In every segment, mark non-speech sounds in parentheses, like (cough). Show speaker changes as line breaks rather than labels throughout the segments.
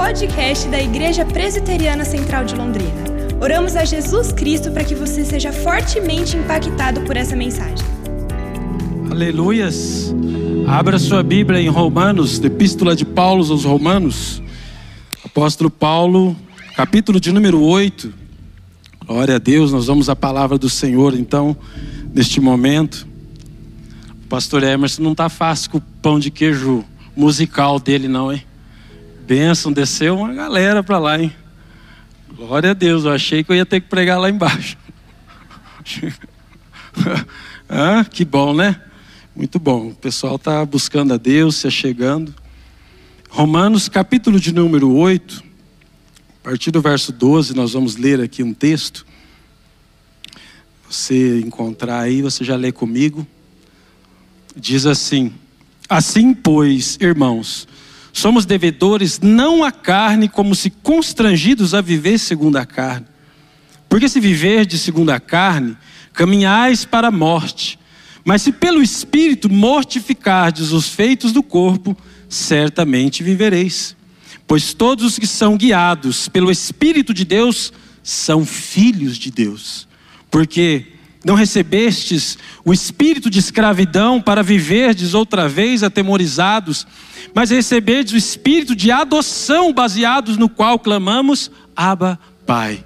podcast da Igreja Presbiteriana Central de Londrina. Oramos a Jesus Cristo para que você seja fortemente impactado por essa mensagem.
Aleluias. Abra sua Bíblia em Romanos, Epístola de Paulo aos Romanos. Apóstolo Paulo, capítulo de número 8. Glória a Deus, nós vamos à palavra do Senhor então, neste momento. O pastor Emerson não está fácil com o pão de queijo musical dele, não, hein? Bênção, desceu uma galera para lá, hein? Glória a Deus, eu achei que eu ia ter que pregar lá embaixo. (laughs) ah, que bom, né? Muito bom. O pessoal está buscando a Deus, se achegando. Romanos, capítulo de número 8, a partir do verso 12, nós vamos ler aqui um texto. Você encontrar aí, você já lê comigo. Diz assim: Assim, pois, irmãos, somos devedores não à carne, como se constrangidos a viver segundo a carne. Porque se viver de segundo a carne, caminhais para a morte. Mas se pelo Espírito mortificardes os feitos do corpo, certamente vivereis. Pois todos os que são guiados pelo Espírito de Deus são filhos de Deus. Porque não recebestes o espírito de escravidão para viverdes outra vez atemorizados, mas recebestes o espírito de adoção baseados no qual clamamos: Abba, Pai.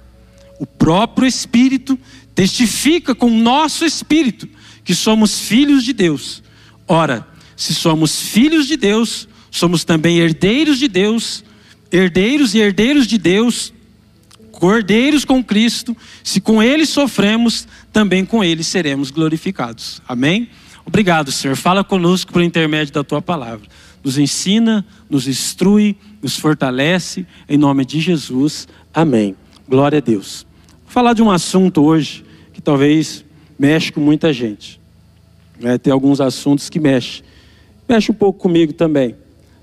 O próprio Espírito testifica com o nosso espírito que somos filhos de Deus. Ora, se somos filhos de Deus, somos também herdeiros de Deus, herdeiros e herdeiros de Deus, cordeiros com Cristo, se com Ele sofremos, também com Ele seremos glorificados. Amém? Obrigado, Senhor. Fala conosco por intermédio da Tua palavra. Nos ensina, nos instrui, nos fortalece, em nome de Jesus. Amém. Glória a Deus. Vou falar de um assunto hoje que talvez mexe com muita gente. É, tem alguns assuntos que mexem. Mexe um pouco comigo também.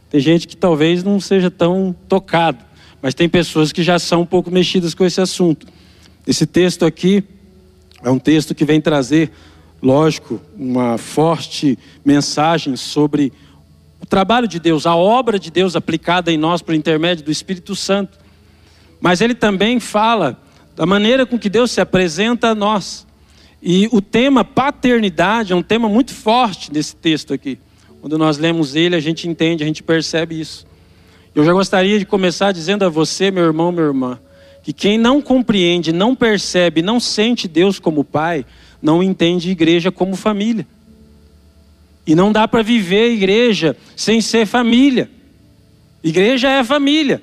Tem gente que talvez não seja tão tocado mas tem pessoas que já são um pouco mexidas com esse assunto. Esse texto aqui é um texto que vem trazer, lógico, uma forte mensagem sobre o trabalho de Deus, a obra de Deus aplicada em nós por intermédio do Espírito Santo. Mas ele também fala da maneira com que Deus se apresenta a nós. E o tema paternidade é um tema muito forte nesse texto aqui. Quando nós lemos ele, a gente entende, a gente percebe isso. Eu já gostaria de começar dizendo a você, meu irmão, minha irmã, que quem não compreende, não percebe, não sente Deus como Pai, não entende igreja como família. E não dá para viver igreja sem ser família. Igreja é família.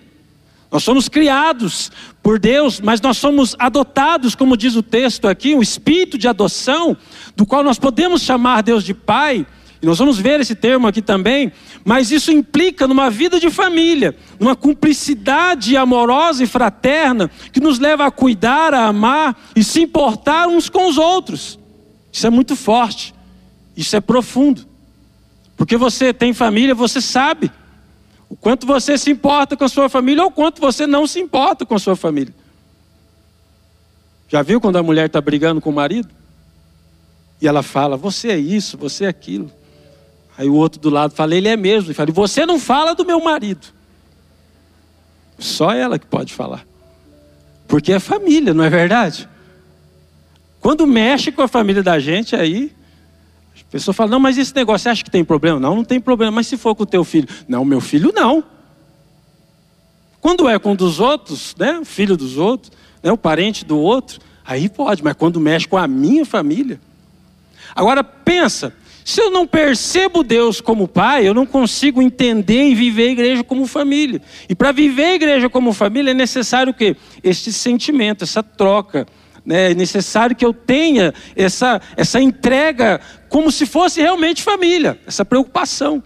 Nós somos criados por Deus, mas nós somos adotados, como diz o texto aqui, um espírito de adoção, do qual nós podemos chamar Deus de Pai e nós vamos ver esse termo aqui também, mas isso implica numa vida de família, numa cumplicidade amorosa e fraterna que nos leva a cuidar, a amar e se importar uns com os outros. Isso é muito forte, isso é profundo. Porque você tem família, você sabe o quanto você se importa com a sua família ou o quanto você não se importa com a sua família. Já viu quando a mulher está brigando com o marido? E ela fala: Você é isso, você é aquilo. Aí o outro do lado fala, ele é mesmo. E fala, você não fala do meu marido. Só ela que pode falar. Porque é família, não é verdade? Quando mexe com a família da gente, aí a pessoa fala, não, mas esse negócio, você acha que tem problema? Não, não tem problema. Mas se for com o teu filho? Não, meu filho não. Quando é com um dos outros, né, o filho dos outros, né, o parente do outro, aí pode. Mas quando mexe com a minha família. Agora pensa, se eu não percebo Deus como pai, eu não consigo entender e viver a igreja como família. E para viver a igreja como família é necessário o quê? Este sentimento, essa troca. Né? É necessário que eu tenha essa, essa entrega como se fosse realmente família, essa preocupação.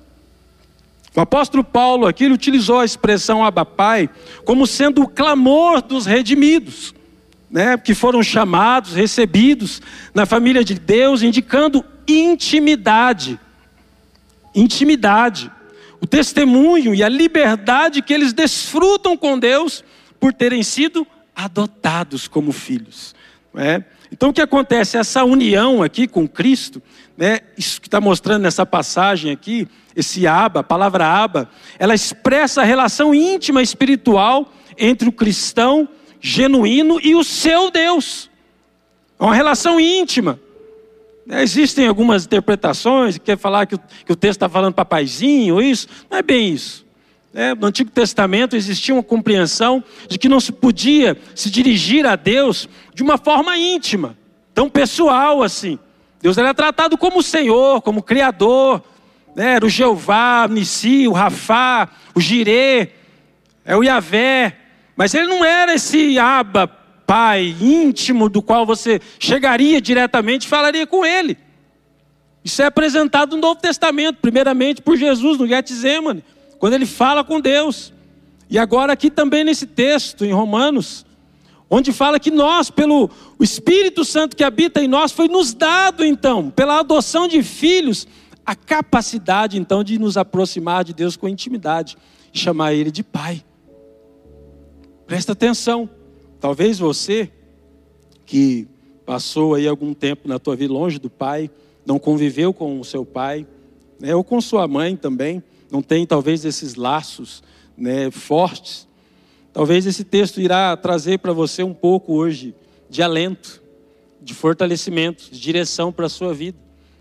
O apóstolo Paulo aqui ele utilizou a expressão Abapai como sendo o clamor dos redimidos né, que foram chamados, recebidos na família de Deus, indicando intimidade. Intimidade. O testemunho e a liberdade que eles desfrutam com Deus por terem sido adotados como filhos. É? Então o que acontece? Essa união aqui com Cristo, né, isso que está mostrando nessa passagem aqui, esse aba, a palavra aba, ela expressa a relação íntima espiritual entre o cristão genuíno e o seu Deus. É uma relação íntima. É, existem algumas interpretações que quer falar que o, que o texto está falando papaizinho, isso. Não é bem isso. É, no Antigo Testamento existia uma compreensão de que não se podia se dirigir a Deus de uma forma íntima, tão pessoal assim. Deus era tratado como Senhor, como Criador. Né? Era o Jeová, o Nissi, o Rafá, o Jirê, é o Yavé. Mas ele não era esse aba, pai íntimo do qual você chegaria diretamente e falaria com ele. Isso é apresentado no Novo Testamento, primeiramente por Jesus no Getsemane, quando ele fala com Deus. E agora aqui também nesse texto em Romanos, onde fala que nós, pelo Espírito Santo que habita em nós, foi nos dado então, pela adoção de filhos, a capacidade então de nos aproximar de Deus com intimidade chamar ele de pai. Presta atenção. Talvez você que passou aí algum tempo na tua vida longe do pai, não conviveu com o seu pai, né, ou com sua mãe também, não tem talvez esses laços né, fortes. Talvez esse texto irá trazer para você um pouco hoje de alento, de fortalecimento, de direção para a sua vida.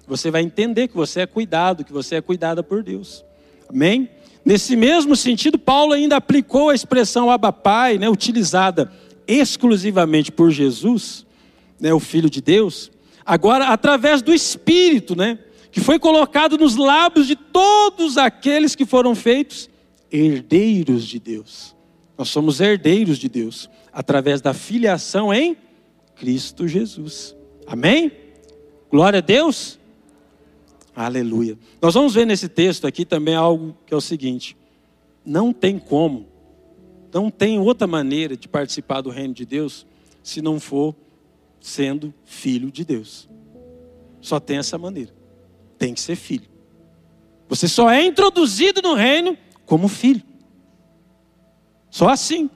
Você vai entender que você é cuidado, que você é cuidada por Deus. Amém? Nesse mesmo sentido, Paulo ainda aplicou a expressão Abba Pai, né, utilizada exclusivamente por Jesus, né, o Filho de Deus, agora através do Espírito, né, que foi colocado nos lábios de todos aqueles que foram feitos herdeiros de Deus. Nós somos herdeiros de Deus através da filiação em Cristo Jesus. Amém? Glória a Deus. Aleluia. Nós vamos ver nesse texto aqui também algo que é o seguinte: não tem como não tem outra maneira de participar do reino de Deus se não for sendo filho de Deus. Só tem essa maneira. Tem que ser filho. Você só é introduzido no reino como filho. Só assim.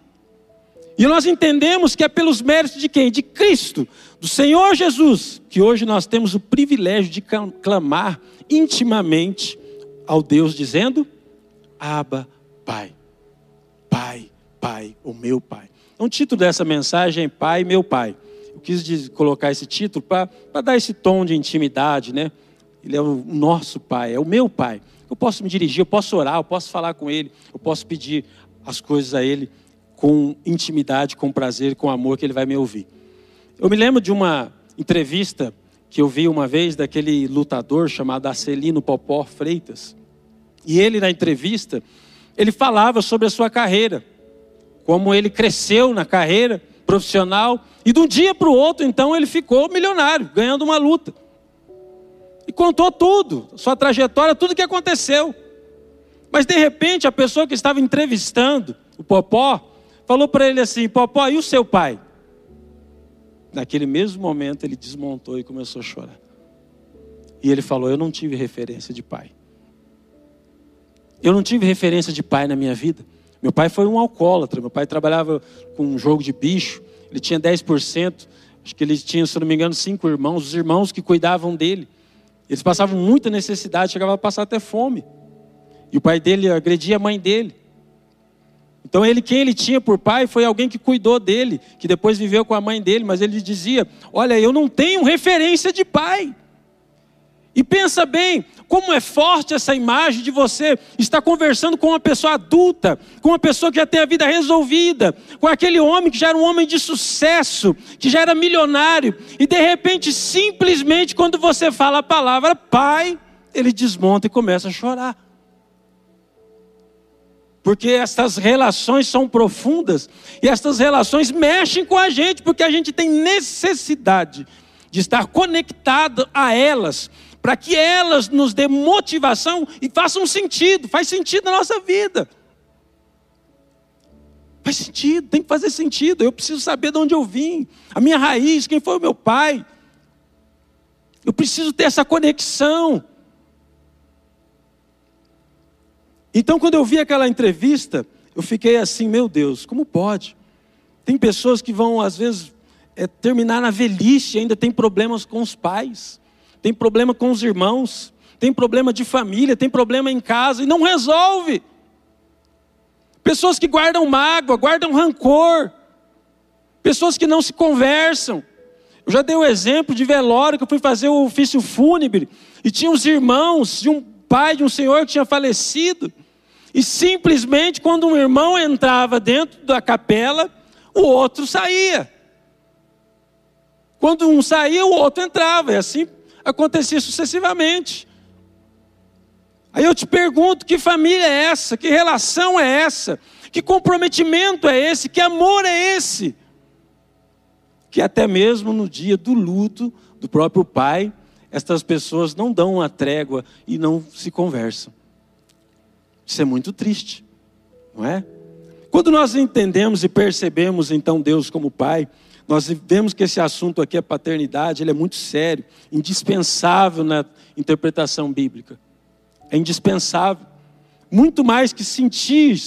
E nós entendemos que é pelos méritos de quem? De Cristo, do Senhor Jesus, que hoje nós temos o privilégio de clamar intimamente ao Deus, dizendo: Abba, Pai. Pai. Pai, o meu Pai. Então, o título dessa mensagem é Pai, meu Pai. Eu quis colocar esse título para dar esse tom de intimidade, né? Ele é o nosso Pai, é o meu Pai. Eu posso me dirigir, eu posso orar, eu posso falar com Ele, eu posso pedir as coisas a Ele com intimidade, com prazer, com amor, que Ele vai me ouvir. Eu me lembro de uma entrevista que eu vi uma vez daquele lutador chamado Acelino Popó Freitas. E ele, na entrevista, ele falava sobre a sua carreira como ele cresceu na carreira profissional, e de um dia para o outro, então, ele ficou milionário, ganhando uma luta. E contou tudo, sua trajetória, tudo o que aconteceu. Mas de repente, a pessoa que estava entrevistando o Popó falou para ele assim: Popó, e o seu pai? Naquele mesmo momento, ele desmontou e começou a chorar. E ele falou: Eu não tive referência de pai. Eu não tive referência de pai na minha vida. Meu pai foi um alcoólatra, meu pai trabalhava com um jogo de bicho, ele tinha 10%, acho que ele tinha, se não me engano, cinco irmãos, os irmãos que cuidavam dele. Eles passavam muita necessidade, chegavam a passar até fome. E o pai dele agredia a mãe dele. Então ele, quem ele tinha por pai foi alguém que cuidou dele, que depois viveu com a mãe dele, mas ele dizia: Olha, eu não tenho referência de pai. E pensa bem, como é forte essa imagem de você estar conversando com uma pessoa adulta, com uma pessoa que já tem a vida resolvida, com aquele homem que já era um homem de sucesso, que já era milionário, e de repente, simplesmente, quando você fala a palavra pai, ele desmonta e começa a chorar. Porque estas relações são profundas e estas relações mexem com a gente, porque a gente tem necessidade de estar conectado a elas para que elas nos dê motivação e façam sentido, faz sentido na nossa vida. Faz sentido, tem que fazer sentido. Eu preciso saber de onde eu vim, a minha raiz, quem foi o meu pai. Eu preciso ter essa conexão. Então, quando eu vi aquela entrevista, eu fiquei assim, meu Deus, como pode? Tem pessoas que vão, às vezes, é terminar na velhice, ainda tem problemas com os pais, tem problema com os irmãos, tem problema de família, tem problema em casa e não resolve. Pessoas que guardam mágoa, guardam rancor, pessoas que não se conversam. Eu já dei o exemplo de velório que eu fui fazer o ofício fúnebre e tinha os irmãos de um pai de um senhor que tinha falecido. E simplesmente quando um irmão entrava dentro da capela, o outro saía. Quando um saía, o outro entrava. E assim acontecia sucessivamente. Aí eu te pergunto: que família é essa? Que relação é essa? Que comprometimento é esse? Que amor é esse? Que até mesmo no dia do luto do próprio pai, estas pessoas não dão uma trégua e não se conversam. Isso é muito triste, não é? Quando nós entendemos e percebemos então Deus como Pai, nós vemos que esse assunto aqui, a paternidade, ele é muito sério, indispensável na interpretação bíblica. É indispensável. Muito mais que sentir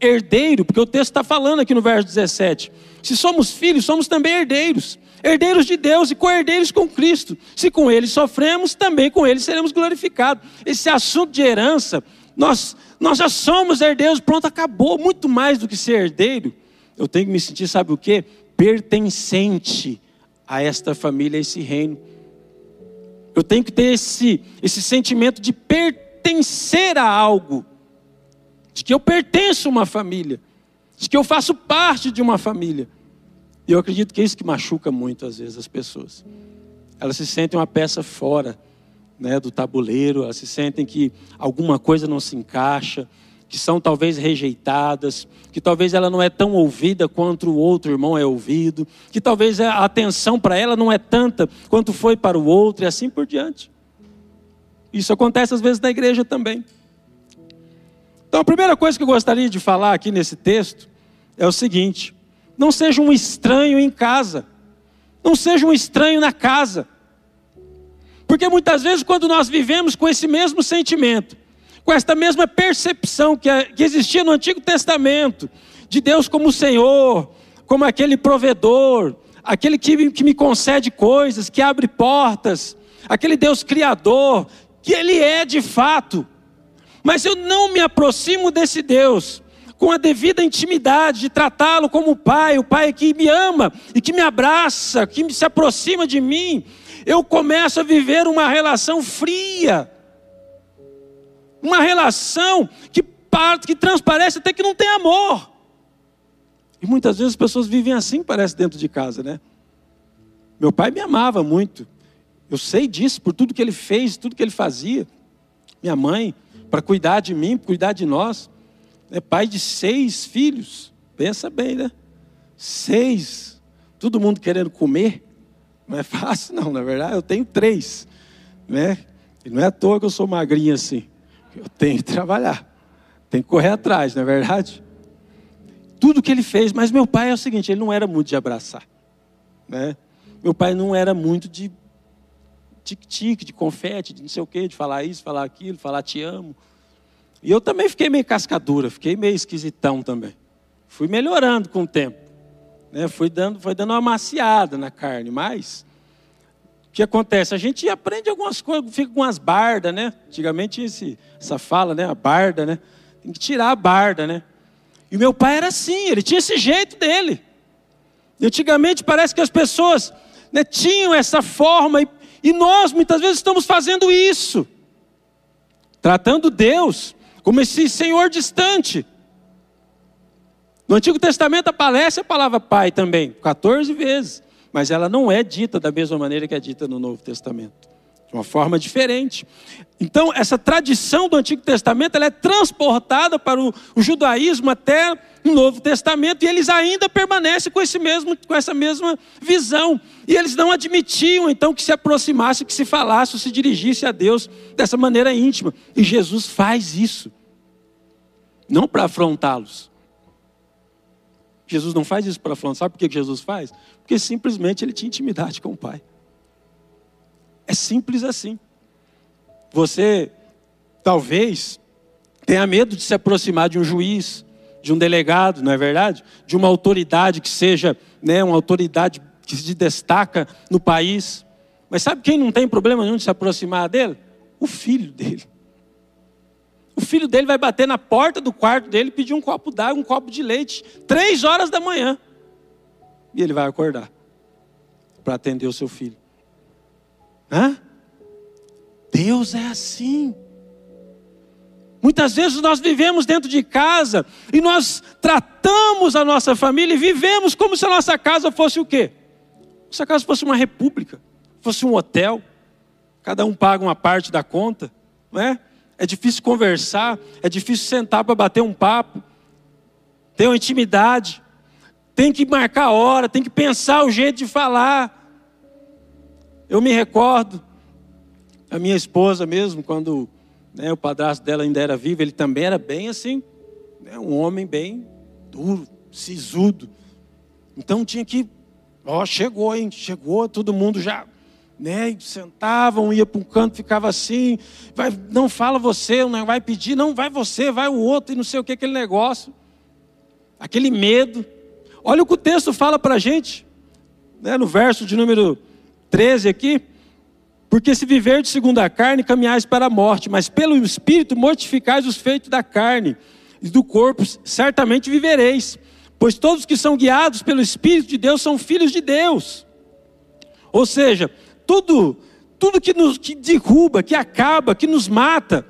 herdeiro, porque o texto está falando aqui no verso 17. Se somos filhos, somos também herdeiros. Herdeiros de Deus e co-herdeiros com Cristo. Se com Ele sofremos, também com Ele seremos glorificados. Esse assunto de herança, nós, nós já somos herdeiros, pronto, acabou. Muito mais do que ser herdeiro, eu tenho que me sentir, sabe o quê? Pertencente a esta família, a esse reino. Eu tenho que ter esse, esse sentimento de pertencer a algo, de que eu pertenço a uma família, de que eu faço parte de uma família. E eu acredito que é isso que machuca muito às vezes as pessoas. Elas se sentem uma peça fora né, do tabuleiro, elas se sentem que alguma coisa não se encaixa, que são talvez rejeitadas, que talvez ela não é tão ouvida quanto o outro irmão é ouvido, que talvez a atenção para ela não é tanta quanto foi para o outro e assim por diante. Isso acontece às vezes na igreja também. Então a primeira coisa que eu gostaria de falar aqui nesse texto é o seguinte: não seja um estranho em casa, não seja um estranho na casa. Porque muitas vezes, quando nós vivemos com esse mesmo sentimento, com esta mesma percepção que, que existia no Antigo Testamento, de Deus como Senhor, como aquele provedor, aquele que, que me concede coisas, que abre portas, aquele Deus criador, que Ele é de fato. Mas eu não me aproximo desse Deus com a devida intimidade, de tratá-lo como pai, o pai que me ama e que me abraça, que se aproxima de mim, eu começo a viver uma relação fria uma relação que que transparece até que não tem amor. E muitas vezes as pessoas vivem assim, parece, dentro de casa, né? Meu pai me amava muito. Eu sei disso, por tudo que ele fez, tudo que ele fazia. Minha mãe, para cuidar de mim, cuidar de nós. É pai de seis filhos. Pensa bem, né? Seis. Todo mundo querendo comer. Não é (laughs) fácil, não. Na verdade, eu tenho três. Né? E não é à toa que eu sou magrinho assim. Eu tenho que trabalhar, tenho que correr atrás, não é verdade? Tudo que ele fez, mas meu pai é o seguinte: ele não era muito de abraçar, né? Meu pai não era muito de tic-tic, de confete, de não sei o quê, de falar isso, falar aquilo, falar te amo. E eu também fiquei meio cascadura, fiquei meio esquisitão também. Fui melhorando com o tempo. Né? Fui, dando, foi dando uma maciada na carne, mas o que acontece? A gente aprende algumas coisas, fica com umas bardas, né? Antigamente esse, essa fala, né? A barda, né? Tem que tirar a barda, né? E meu pai era assim, ele tinha esse jeito dele. E antigamente parece que as pessoas né, tinham essa forma, e, e nós muitas vezes estamos fazendo isso, tratando Deus como esse Senhor distante. No Antigo Testamento aparece a palavra pai também, 14 vezes mas ela não é dita da mesma maneira que é dita no Novo Testamento. De uma forma diferente. Então, essa tradição do Antigo Testamento ela é transportada para o, o judaísmo até o Novo Testamento, e eles ainda permanecem com, esse mesmo, com essa mesma visão. E eles não admitiam, então, que se aproximasse, que se falasse, se dirigisse a Deus dessa maneira íntima. E Jesus faz isso. Não para afrontá-los, Jesus não faz isso para falar. Sabe por que Jesus faz? Porque simplesmente ele tinha intimidade com o Pai. É simples assim. Você talvez tenha medo de se aproximar de um juiz, de um delegado, não é verdade? De uma autoridade que seja, né, uma autoridade que se destaca no país. Mas sabe quem não tem problema nenhum de se aproximar dele? O filho dele. O filho dele vai bater na porta do quarto dele e pedir um copo d'água, um copo de leite, três horas da manhã. E ele vai acordar para atender o seu filho. Hã? Deus é assim. Muitas vezes nós vivemos dentro de casa e nós tratamos a nossa família e vivemos como se a nossa casa fosse o quê? Se a casa fosse uma república, fosse um hotel, cada um paga uma parte da conta, não é? É difícil conversar, é difícil sentar para bater um papo, ter uma intimidade, tem que marcar a hora, tem que pensar o jeito de falar. Eu me recordo, a minha esposa mesmo, quando né, o padrasto dela ainda era vivo, ele também era bem assim, né, um homem bem duro, sisudo. Então tinha que, ó, chegou, hein, chegou, todo mundo já, né, sentavam, ia para um canto, ficava assim, vai, não fala você, não vai pedir, não vai você, vai o outro, e não sei o que, aquele negócio, aquele medo. Olha o que o texto fala para a gente, né, no verso de número 13 aqui, porque se viver de segundo a carne, caminhais para a morte, mas pelo Espírito mortificais os feitos da carne e do corpo, certamente vivereis. Pois todos que são guiados pelo Espírito de Deus são filhos de Deus. Ou seja, tudo, tudo que nos que derruba, que acaba, que nos mata,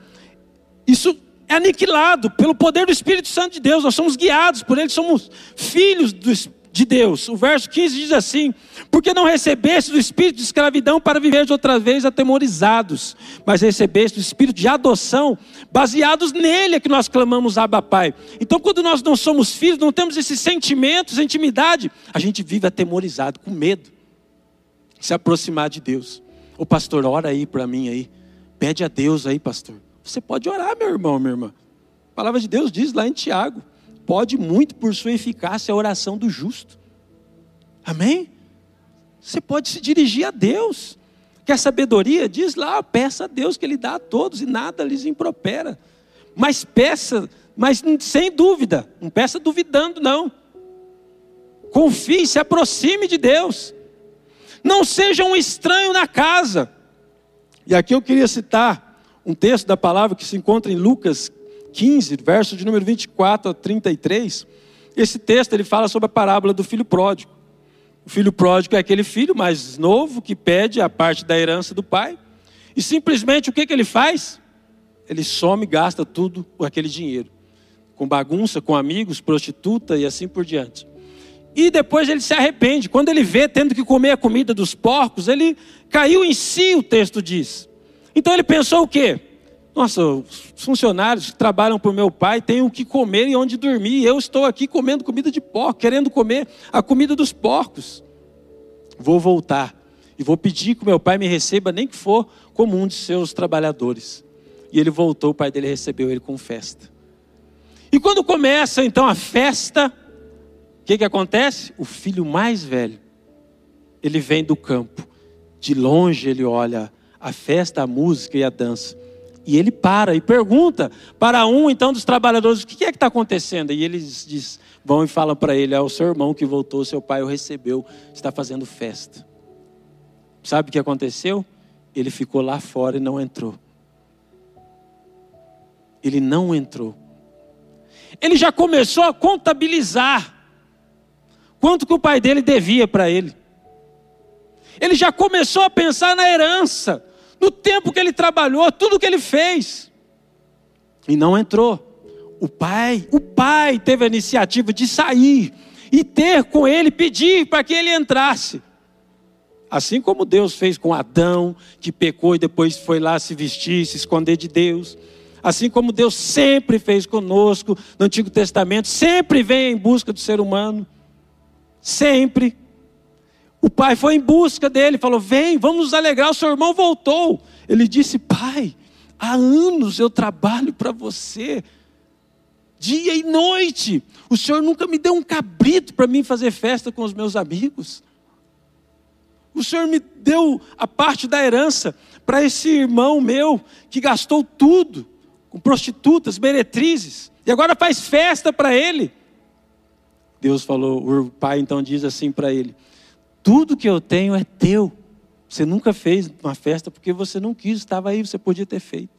isso é aniquilado pelo poder do Espírito Santo de Deus. Nós somos guiados por Ele, somos filhos do de Deus. O verso 15 diz assim: Porque não recebeste do espírito de escravidão para viver de outra vez atemorizados, mas recebeste do espírito de adoção, baseados nele é que nós clamamos Abba Pai. Então, quando nós não somos filhos, não temos esses sentimentos, intimidade, a gente vive atemorizado, com medo se aproximar de Deus. O pastor, ora aí para mim aí. Pede a Deus aí, pastor. Você pode orar, meu irmão, minha irmã. A palavra de Deus diz lá em Tiago pode muito por sua eficácia a oração do justo. Amém? Você pode se dirigir a Deus. Quer sabedoria? Diz lá, peça a Deus que Ele dá a todos e nada lhes impropera. Mas peça, mas sem dúvida, não peça duvidando, não. Confie, se aproxime de Deus. Não seja um estranho na casa. E aqui eu queria citar um texto da palavra que se encontra em Lucas 15, verso de número 24 a 33, esse texto ele fala sobre a parábola do filho pródigo. O filho pródigo é aquele filho mais novo que pede a parte da herança do pai. E simplesmente o que, que ele faz? Ele some e gasta tudo aquele dinheiro. Com bagunça, com amigos, prostituta e assim por diante. E depois ele se arrepende. Quando ele vê tendo que comer a comida dos porcos, ele caiu em si, o texto diz. Então ele pensou o quê? Nossa, os funcionários que trabalham para o meu pai têm o que comer e onde dormir. Eu estou aqui comendo comida de porco, querendo comer a comida dos porcos. Vou voltar e vou pedir que meu pai me receba, nem que for como um de seus trabalhadores. E ele voltou, o pai dele recebeu ele com festa. E quando começa então a festa, o que, que acontece? O filho mais velho, ele vem do campo. De longe ele olha a festa, a música e a dança. E ele para e pergunta para um então dos trabalhadores: o que é que está acontecendo? E eles diz, vão e falam para ele: é o seu irmão que voltou, seu pai o recebeu, está fazendo festa. Sabe o que aconteceu? Ele ficou lá fora e não entrou. Ele não entrou. Ele já começou a contabilizar quanto que o pai dele devia para ele. Ele já começou a pensar na herança no tempo que ele trabalhou, tudo que ele fez. E não entrou. O pai, o pai teve a iniciativa de sair e ter com ele, pedir para que ele entrasse. Assim como Deus fez com Adão, que pecou e depois foi lá se vestir, se esconder de Deus. Assim como Deus sempre fez conosco no Antigo Testamento, sempre vem em busca do ser humano. Sempre. O pai foi em busca dele, falou: Vem, vamos nos alegrar, o seu irmão voltou. Ele disse: Pai, há anos eu trabalho para você, dia e noite. O senhor nunca me deu um cabrito para mim fazer festa com os meus amigos. O senhor me deu a parte da herança para esse irmão meu que gastou tudo com prostitutas, meretrizes, e agora faz festa para ele. Deus falou, o pai então diz assim para ele: Tudo que eu tenho é teu. Você nunca fez uma festa porque você não quis, estava aí, você podia ter feito.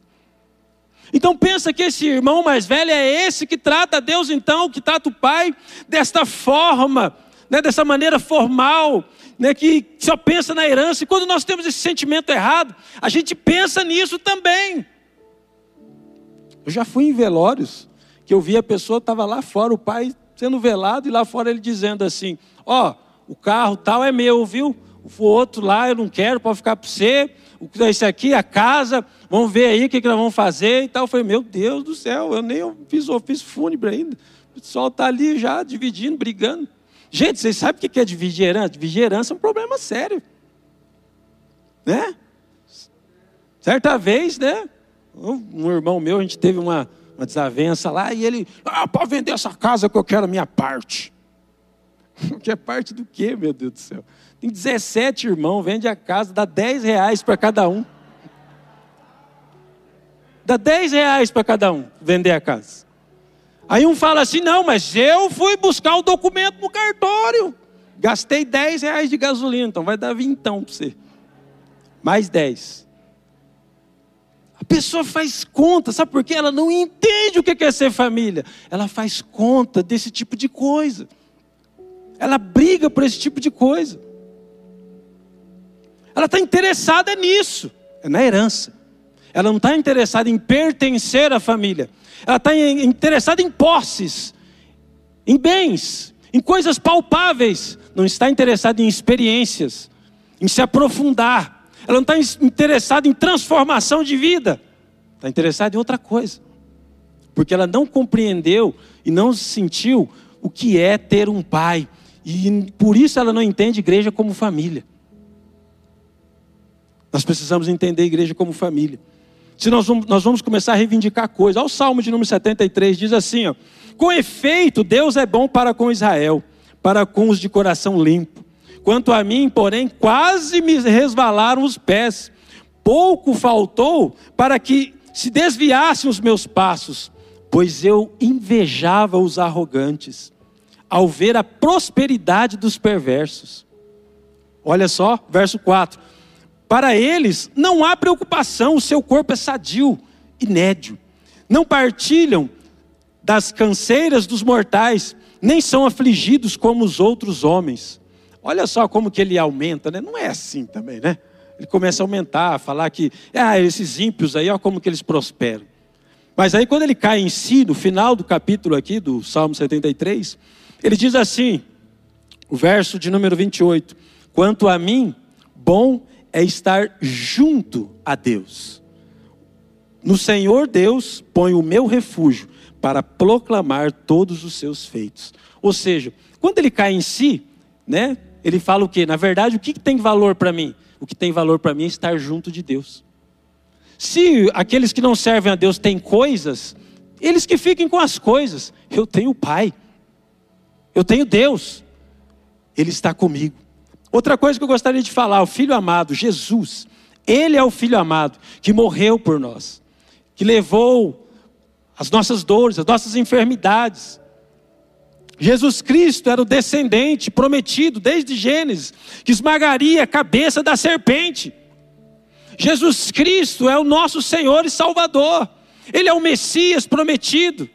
Então pensa que esse irmão mais velho é esse que trata Deus então, que trata o Pai desta forma, né, dessa maneira formal, né, que só pensa na herança. E quando nós temos esse sentimento errado, a gente pensa nisso também. Eu já fui em velórios que eu vi a pessoa estava lá fora, o pai sendo velado e lá fora ele dizendo assim: ó, oh, o carro tal é meu, viu? O outro lá eu não quero, pode ficar para você. Esse aqui, a casa, vamos ver aí o que, que nós vamos fazer e tal. Eu falei, meu Deus do céu, eu nem fiz ofício fúnebre ainda. O pessoal está ali já dividindo, brigando. Gente, vocês sabem o que é dividir herança? Dividir herança é um problema sério. Né? Certa vez, né? Um irmão meu, a gente teve uma, uma desavença lá e ele, ah, pode vender essa casa que eu quero a minha parte. (laughs) Que é parte do quê, meu Deus do céu? Tem 17 irmãos, vende a casa, dá 10 reais para cada um. Dá 10 reais para cada um vender a casa. Aí um fala assim: não, mas eu fui buscar o documento no cartório. Gastei 10 reais de gasolina, então vai dar vintão para você. Mais 10. A pessoa faz conta, sabe por quê? Ela não entende o que é ser família. Ela faz conta desse tipo de coisa. Ela briga por esse tipo de coisa. Ela está interessada nisso, é na herança. Ela não está interessada em pertencer à família. Ela está interessada em posses, em bens, em coisas palpáveis. Não está interessada em experiências, em se aprofundar. Ela não está interessada em transformação de vida. Está interessada em outra coisa. Porque ela não compreendeu e não sentiu o que é ter um pai, e por isso ela não entende igreja como família. Nós precisamos entender a igreja como família. Se nós vamos, nós vamos começar a reivindicar coisas. Olha o Salmo de número 73, diz assim: ó, Com efeito, Deus é bom para com Israel, para com os de coração limpo. Quanto a mim, porém, quase me resvalaram os pés. Pouco faltou para que se desviassem os meus passos, pois eu invejava os arrogantes ao ver a prosperidade dos perversos. Olha só, verso 4. Para eles não há preocupação, o seu corpo é sadio e nédio. Não partilham das canseiras dos mortais, nem são afligidos como os outros homens. Olha só como que ele aumenta, né? Não é assim também, né? Ele começa a aumentar, a falar que, ah, esses ímpios aí, olha como que eles prosperam. Mas aí quando ele cai em si, no final do capítulo aqui, do Salmo 73, ele diz assim, o verso de número 28, quanto a mim, bom é estar junto a Deus. No Senhor Deus ponho o meu refúgio para proclamar todos os seus feitos. Ou seja, quando ele cai em si, né, ele fala o que? Na verdade, o que tem valor para mim? O que tem valor para mim é estar junto de Deus. Se aqueles que não servem a Deus têm coisas, eles que fiquem com as coisas. Eu tenho o Pai. Eu tenho Deus, Ele está comigo. Outra coisa que eu gostaria de falar, o Filho amado, Jesus, Ele é o Filho amado que morreu por nós, que levou as nossas dores, as nossas enfermidades. Jesus Cristo era o descendente prometido desde Gênesis, que esmagaria a cabeça da serpente. Jesus Cristo é o nosso Senhor e Salvador. Ele é o Messias prometido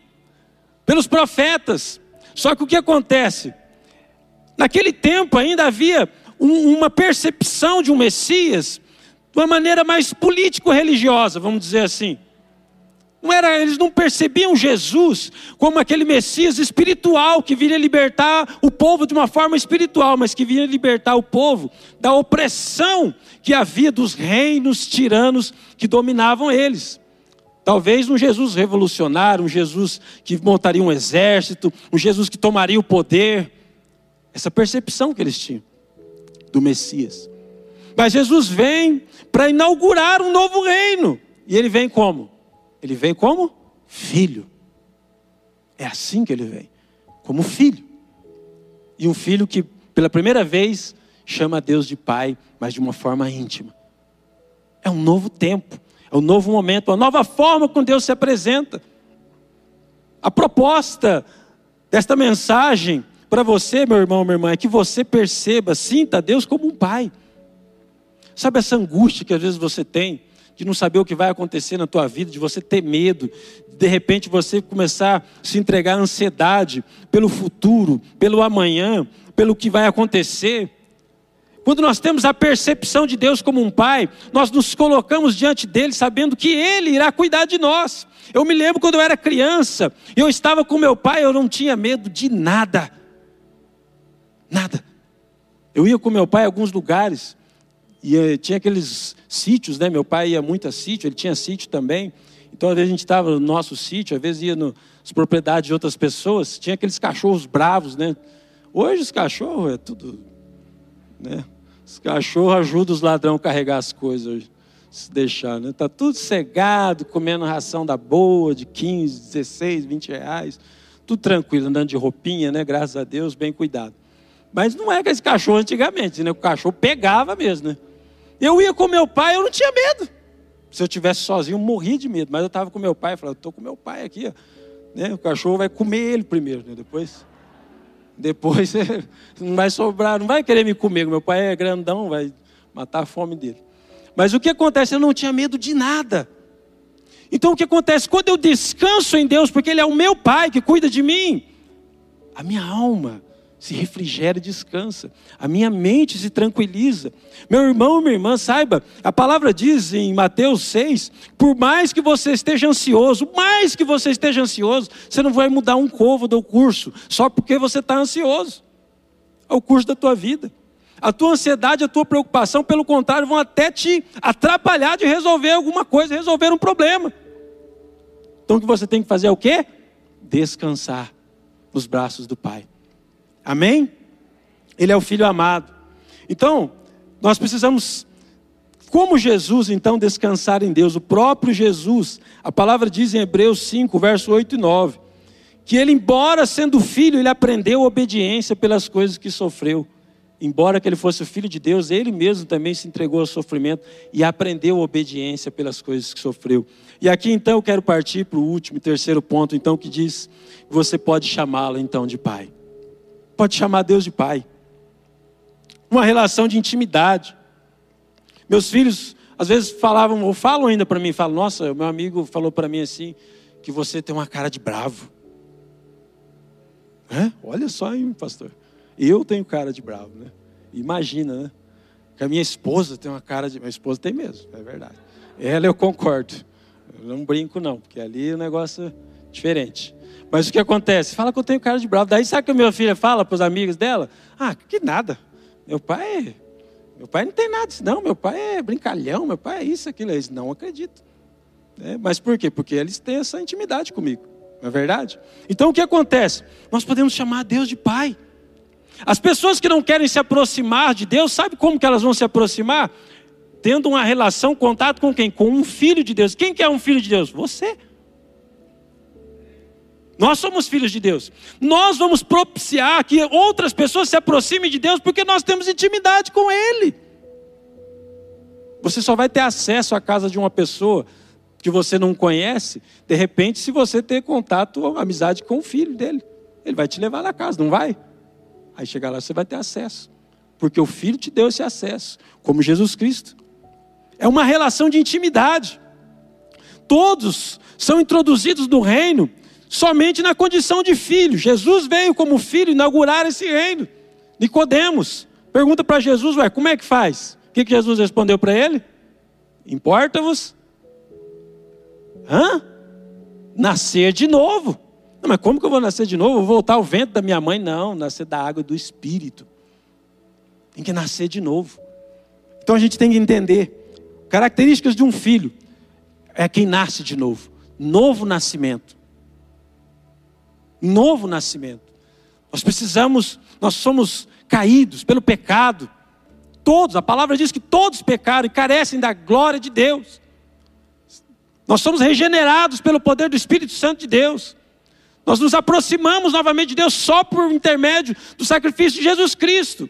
pelos profetas. Só que o que acontece? Naquele tempo ainda havia um, uma percepção de um Messias de uma maneira mais político-religiosa, vamos dizer assim. Não era, eles não percebiam Jesus como aquele Messias espiritual que viria libertar o povo de uma forma espiritual, mas que viria libertar o povo da opressão que havia dos reinos tiranos que dominavam eles. Talvez um Jesus revolucionário, um Jesus que montaria um exército, um Jesus que tomaria o poder. Essa percepção que eles tinham do Messias. Mas Jesus vem para inaugurar um novo reino. E ele vem como? Ele vem como filho. É assim que ele vem, como filho. E um filho que, pela primeira vez, chama Deus de Pai, mas de uma forma íntima. É um novo tempo. É um novo momento, uma nova forma com Deus se apresenta. A proposta desta mensagem para você, meu irmão, minha irmã, é que você perceba, sinta Deus como um pai. Sabe essa angústia que às vezes você tem de não saber o que vai acontecer na tua vida, de você ter medo, de repente você começar a se entregar à ansiedade pelo futuro, pelo amanhã, pelo que vai acontecer. Quando nós temos a percepção de Deus como um pai, nós nos colocamos diante dele sabendo que ele irá cuidar de nós. Eu me lembro quando eu era criança, eu estava com meu pai, eu não tinha medo de nada. Nada. Eu ia com meu pai a alguns lugares, e eh, tinha aqueles sítios, né? Meu pai ia muito a sítio, ele tinha sítio também. Então, às vezes a gente estava no nosso sítio, às vezes ia nas propriedades de outras pessoas, tinha aqueles cachorros bravos, né? Hoje os cachorros é tudo, né? Os cachorros ajudam os ladrões a carregar as coisas se deixar, né? Tá tudo cegado, comendo ração da boa, de 15, 16, 20 reais, tudo tranquilo, andando de roupinha, né? Graças a Deus, bem cuidado. Mas não é que esse cachorro antigamente, né? O cachorro pegava mesmo, né? Eu ia com meu pai, eu não tinha medo. Se eu tivesse sozinho, eu morria de medo. Mas eu estava com meu pai, eu falava, estou com meu pai aqui. Ó. Né? O cachorro vai comer ele primeiro, né? depois. Depois (laughs) não vai sobrar, não vai querer me comer. Meu pai é grandão, vai matar a fome dele. Mas o que acontece? Eu não tinha medo de nada. Então o que acontece? Quando eu descanso em Deus, porque Ele é o meu Pai que cuida de mim, a minha alma se refrigera e descansa. A minha mente se tranquiliza. Meu irmão, minha irmã, saiba, a palavra diz em Mateus 6: por mais que você esteja ansioso, mais que você esteja ansioso, você não vai mudar um covo do curso, só porque você está ansioso. É o curso da tua vida. A tua ansiedade, a tua preocupação, pelo contrário, vão até te atrapalhar de resolver alguma coisa, resolver um problema. Então o que você tem que fazer é o quê? Descansar nos braços do Pai. Amém? Ele é o filho amado. Então, nós precisamos, como Jesus, então, descansar em Deus. O próprio Jesus, a palavra diz em Hebreus 5, verso 8 e 9, que ele, embora sendo filho, ele aprendeu obediência pelas coisas que sofreu. Embora que ele fosse filho de Deus, ele mesmo também se entregou ao sofrimento e aprendeu obediência pelas coisas que sofreu. E aqui então eu quero partir para o último, terceiro ponto, então, que diz você pode chamá-lo então de pai pode chamar Deus de pai. Uma relação de intimidade. Meus filhos às vezes falavam, ou falam ainda para mim, falam, nossa, meu amigo falou para mim assim, que você tem uma cara de bravo. É? Olha só, hein, pastor. Eu tenho cara de bravo, né? Imagina, né? Que a minha esposa tem uma cara de. Minha esposa tem mesmo, é verdade. Ela eu concordo. Eu não brinco, não, porque ali o negócio é diferente. Mas o que acontece? Fala que eu tenho cara de bravo. Daí sabe o que a minha filha fala para os amigos dela? Ah, que nada. Meu pai, meu pai não tem nada disso, não. Meu pai é brincalhão, meu pai é isso, aquilo. Eles não acreditam. É, mas por quê? Porque eles têm essa intimidade comigo. Não é verdade? Então o que acontece? Nós podemos chamar Deus de Pai. As pessoas que não querem se aproximar de Deus, sabe como que elas vão se aproximar? Tendo uma relação, contato com quem? Com um filho de Deus. Quem que é um filho de Deus? Você. Nós somos filhos de Deus. Nós vamos propiciar que outras pessoas se aproximem de Deus porque nós temos intimidade com Ele. Você só vai ter acesso à casa de uma pessoa que você não conhece, de repente, se você ter contato, amizade com o filho dele. Ele vai te levar na casa, não vai? Aí chegar lá, você vai ter acesso. Porque o filho te deu esse acesso, como Jesus Cristo. É uma relação de intimidade. Todos são introduzidos no reino somente na condição de filho. Jesus veio como filho inaugurar esse reino. Nicodemos pergunta para Jesus, ué, como é que faz? O que, que Jesus respondeu para ele? Importa-vos? Hã? Nascer de novo. Não, mas como que eu vou nascer de novo? vou voltar ao vento da minha mãe? Não, nascer da água do Espírito. Tem que nascer de novo. Então a gente tem que entender. Características de um filho é quem nasce de novo. Novo nascimento novo nascimento. Nós precisamos, nós somos caídos pelo pecado. Todos, a palavra diz que todos pecaram e carecem da glória de Deus. Nós somos regenerados pelo poder do Espírito Santo de Deus. Nós nos aproximamos novamente de Deus só por intermédio do sacrifício de Jesus Cristo.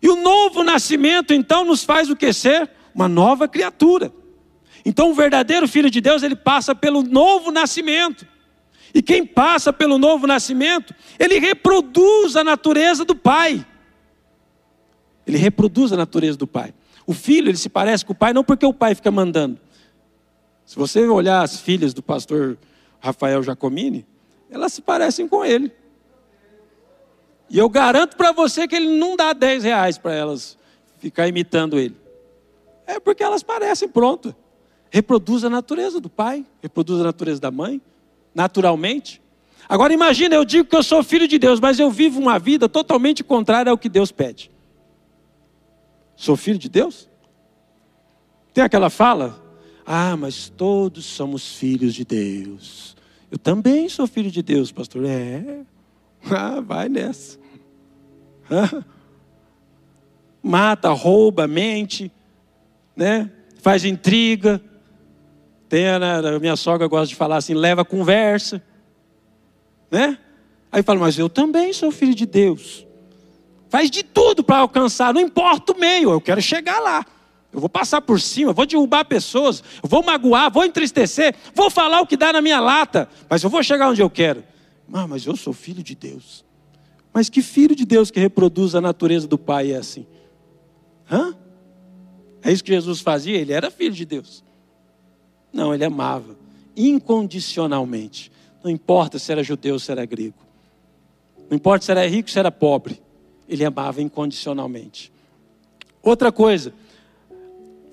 E o novo nascimento então nos faz o que ser? Uma nova criatura. Então o verdadeiro filho de Deus, ele passa pelo novo nascimento. E quem passa pelo novo nascimento, ele reproduz a natureza do pai. Ele reproduz a natureza do pai. O filho, ele se parece com o pai não porque o pai fica mandando. Se você olhar as filhas do pastor Rafael Jacomini, elas se parecem com ele. E eu garanto para você que ele não dá 10 reais para elas ficar imitando ele. É porque elas parecem, pronto. Reproduz a natureza do pai, reproduz a natureza da mãe, naturalmente. Agora imagina, eu digo que eu sou filho de Deus, mas eu vivo uma vida totalmente contrária ao que Deus pede. Sou filho de Deus? Tem aquela fala? Ah, mas todos somos filhos de Deus. Eu também sou filho de Deus, pastor. É. (laughs) Ah, vai nessa. Mata, rouba, mente, né? Faz intriga. Tem a, a minha sogra gosta de falar assim, leva conversa, né? Aí fala, mas eu também sou filho de Deus. Faz de tudo para alcançar, não importa o meio, eu quero chegar lá. Eu vou passar por cima, vou derrubar pessoas, vou magoar, vou entristecer, vou falar o que dá na minha lata, mas eu vou chegar onde eu quero. Ah, mas eu sou filho de Deus. Mas que filho de Deus que reproduz a natureza do Pai é assim? Hã? É isso que Jesus fazia? Ele era filho de Deus. Não, ele amava incondicionalmente. Não importa se era judeu ou se era grego. Não importa se era rico ou se era pobre. Ele amava incondicionalmente. Outra coisa,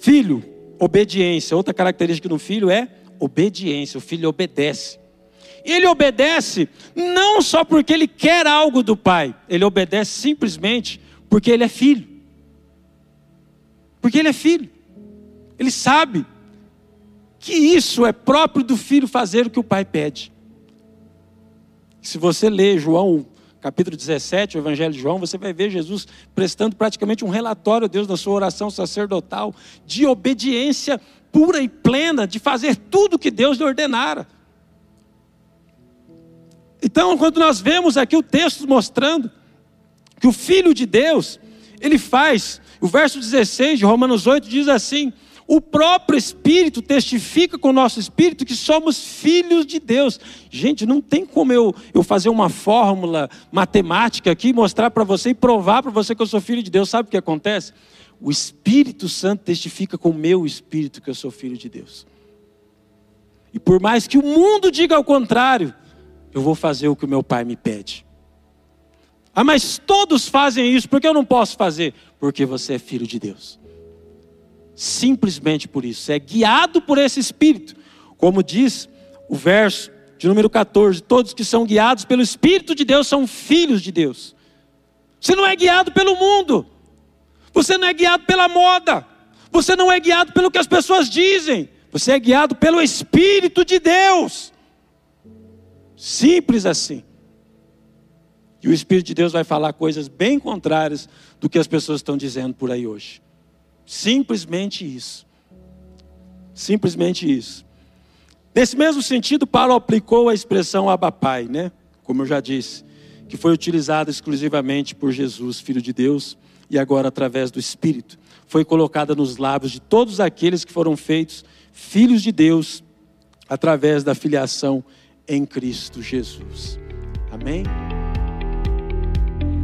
Filho, obediência. Outra característica do filho é obediência. O filho obedece. Ele obedece não só porque ele quer algo do pai, ele obedece simplesmente porque ele é filho. Porque ele é filho. Ele sabe que isso é próprio do filho fazer o que o pai pede. Se você ler João capítulo 17, o Evangelho de João, você vai ver Jesus prestando praticamente um relatório a Deus na sua oração sacerdotal de obediência pura e plena, de fazer tudo que Deus lhe ordenara. Então, quando nós vemos aqui o texto mostrando que o Filho de Deus, ele faz, o verso 16 de Romanos 8 diz assim: o próprio Espírito testifica com o nosso Espírito que somos filhos de Deus. Gente, não tem como eu, eu fazer uma fórmula matemática aqui, mostrar para você e provar para você que eu sou filho de Deus. Sabe o que acontece? O Espírito Santo testifica com o meu Espírito que eu sou filho de Deus. E por mais que o mundo diga ao contrário, eu vou fazer o que o meu Pai me pede. Ah, mas todos fazem isso, por que eu não posso fazer? Porque você é filho de Deus simplesmente por isso, é guiado por esse Espírito, como diz o verso de número 14: todos que são guiados pelo Espírito de Deus são filhos de Deus. Você não é guiado pelo mundo, você não é guiado pela moda, você não é guiado pelo que as pessoas dizem, você é guiado pelo Espírito de Deus. Simples assim. E o Espírito de Deus vai falar coisas bem contrárias do que as pessoas estão dizendo por aí hoje. Simplesmente isso. Simplesmente isso. Nesse mesmo sentido, Paulo aplicou a expressão abapai, né? Como eu já disse, que foi utilizada exclusivamente por Jesus, Filho de Deus, e agora através do Espírito, foi colocada nos lábios de todos aqueles que foram feitos filhos de Deus através da filiação em Cristo Jesus. Amém?